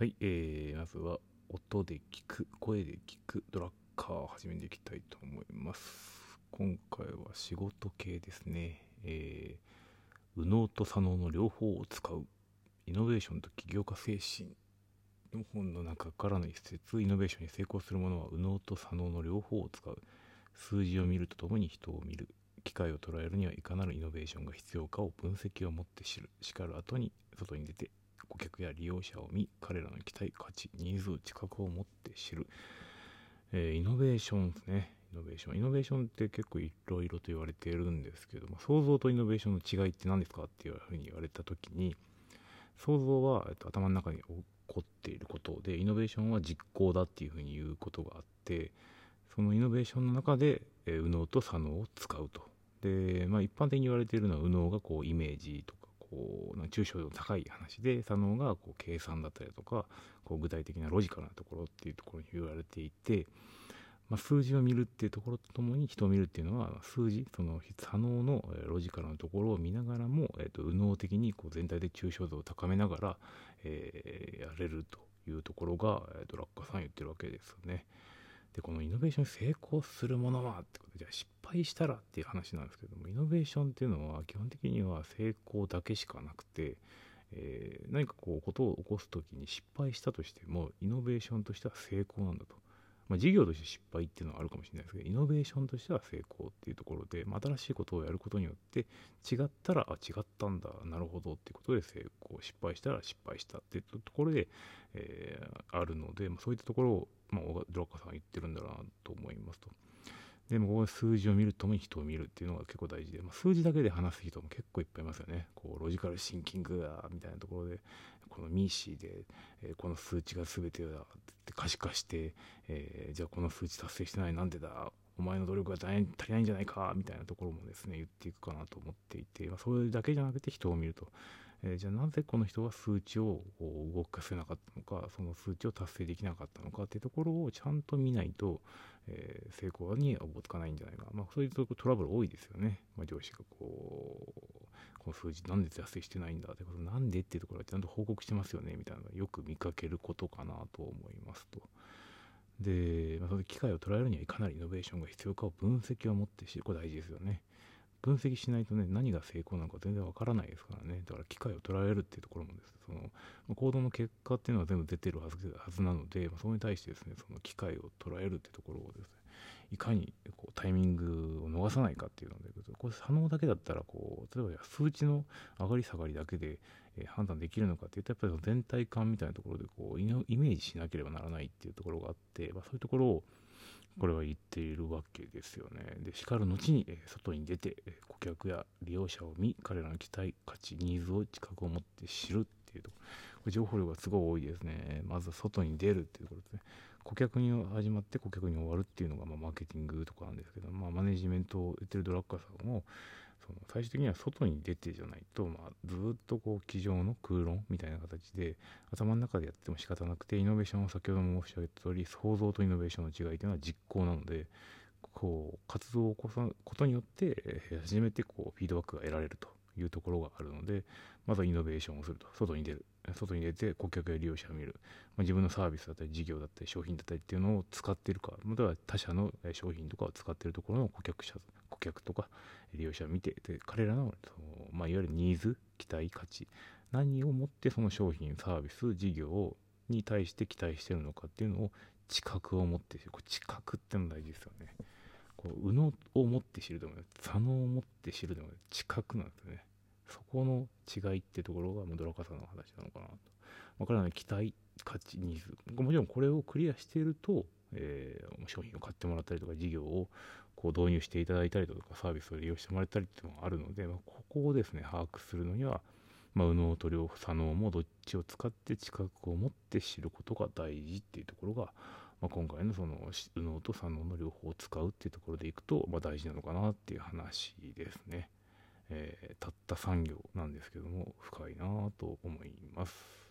はい、えー、まずは音で聞く、声で聞くドラッカーを始めていきたいと思います。今回は仕事系ですね。えー、右脳と左脳の両方を使う、イノベーションと起業家精神の本の中からの一節、イノベーションに成功する者は右脳と左脳の両方を使う。数字を見るとともに人を見る。機会を捉えるにはいかなるイノベーションが必要かを分析をもって知る。しかる後に外に出て顧客や利用者を見彼らの期待価値ニーズ知覚を持って知る、えーイノベーションですね。イノベーション。イノベーションって結構いろいろと言われているんですけども創造とイノベーションの違いって何ですかっていうふうに言われた時に創造は、えっと、頭の中に起こっていることでイノベーションは実行だっていうふうに言うことがあってそのイノベーションの中で、えー右脳と左脳を使うと。で、まあ、一般的に言われているのは右脳がこうイメージとかこう抽象度の高い話で左脳がこう計算だったりとかこう具体的なロジカルなところっていうところに言われていて、まあ、数字を見るっていうところとともに人を見るっていうのは数字その左脳のロジカルなところを見ながらも、えー、と右脳的にこう全体で抽象度を高めながら、えーやれるというところが、えーとラッカさん言ってるわけですよね。でこのイノベーション成功するものはってことでじゃあ失敗したらっていう話なんですけどもイノベーションっていうのは基本的には成功だけしかなくて、えー何かこうことを起こす時に失敗したとしてもイノベーションとしては成功なんだと。まあ、事業として失敗っていうのはあるかもしれないですけどイノベーションとしては成功っていうところで、まあ、新しいことをやることによって違ったらあ違ったんだなるほどっていうことで成功失敗したら失敗したっていうところで、えーあるので、まあ、そういったところを、まあ、ドラッカーさんは言ってるんだなと思いますと。でもここ数字を見るともに人を見るっていうのが結構大事で、まあ、数字だけで話す人も結構いっぱいいますよね。こうロジカルシンキングだみたいなところでこのミーシーで、えーこの数値が全てだって可視化して、えーじゃあこの数値達成してないなんでだお前の努力が足りない足りないんじゃないかみたいなところもですね言っていくかなと思っていて、まあ、それだけじゃなくて人を見ると。えーじゃあなぜこの人は数値を動かせなかったのかその数値を達成できなかったのかっていうところをちゃんと見ないと、えー成功にはおぼつかないんじゃないか、まあ、そういうトラブル多いですよね、まあ、上司がこうこの数字なんで達成してないんだってことなんでっていうところはちゃんと報告してますよねみたいなのよく見かけることかなと思いますと。で、まあ、その機会を捉えるにはいかなりイノベーションが必要かを分析を持って知るこれ大事ですよね。分析しないとね何が成功なのか全然わからないですからね。だから機会を捉えるっていうところもです。そのま行動の結果っていうのは全部出てるはずなので、ま、それに対してですねその機会を捉えるっていうところをですねいかにこうタイミングを逃さないかっていうのでこれ左脳だけだったらこう例えば数値の上がり下がりだけで、え判断できるのかっていうとやっぱりその全体感みたいなところでこうイノイメージしなければならないっていうところがあって、まあ、そういうところをこれは言っているわけですよね。で、しかる後に、え外に出て、え顧客や利用者を見、彼らの期待、価値、ニーズを自覚を持って知るっていうところ。情報量がすごい多いですね。まずは外に出るっていうところですね。顧客に始まって顧客に終わるっていうのが、まあ、マーケティングとかなんですけど、まあ、マネジメントを言ってるドラッカーさんも、その最終的には外に出てじゃないと、まあ、ずっとこう机上の空論みたいな形で頭の中でやっても仕方なくてイノベーションは先ほども申し上げた通り創造とイノベーションの違いというのは実行なのでこう活動を起こすことによって初めてこうフィードバックが得られるというところがあるのでまずはイノベーションをすると。外に出る。外に出て顧客や利用者を見る、まあ、自分のサービスだったり事業だったり商品だったりっていうのを使ってるかまたは他社の商品とかを使ってるところの顧客者顧客とか利用者を見てで彼らのその、まあ、いわゆるニーズ期待価値何をもってその商品サービス事業に対して期待してるのかっていうのを知覚を持って知る。これ知覚っての大事ですよね。こう右脳を持って知るでもない。左脳を持って知るでも知覚なんですね。そこの違いってところがもうドラカさの話なのかなと、まあ、彼らの期待価値ニーズ。もちろんこれをクリアしていると、えー商品を買ってもらったりとか事業をこう導入していただいたりとかサービスを利用してもらったりっていうのがあるので、まあ、ここをですね把握するのには、まあ、右脳と両左脳もどっちを使って知覚を持って知ることが大事っていうところが、まあ、今回のその右脳と左脳の両方を使うっていうところでいくと、まあ、大事なのかなっていう話ですね。えーたった3行なんですけども深いなと思います。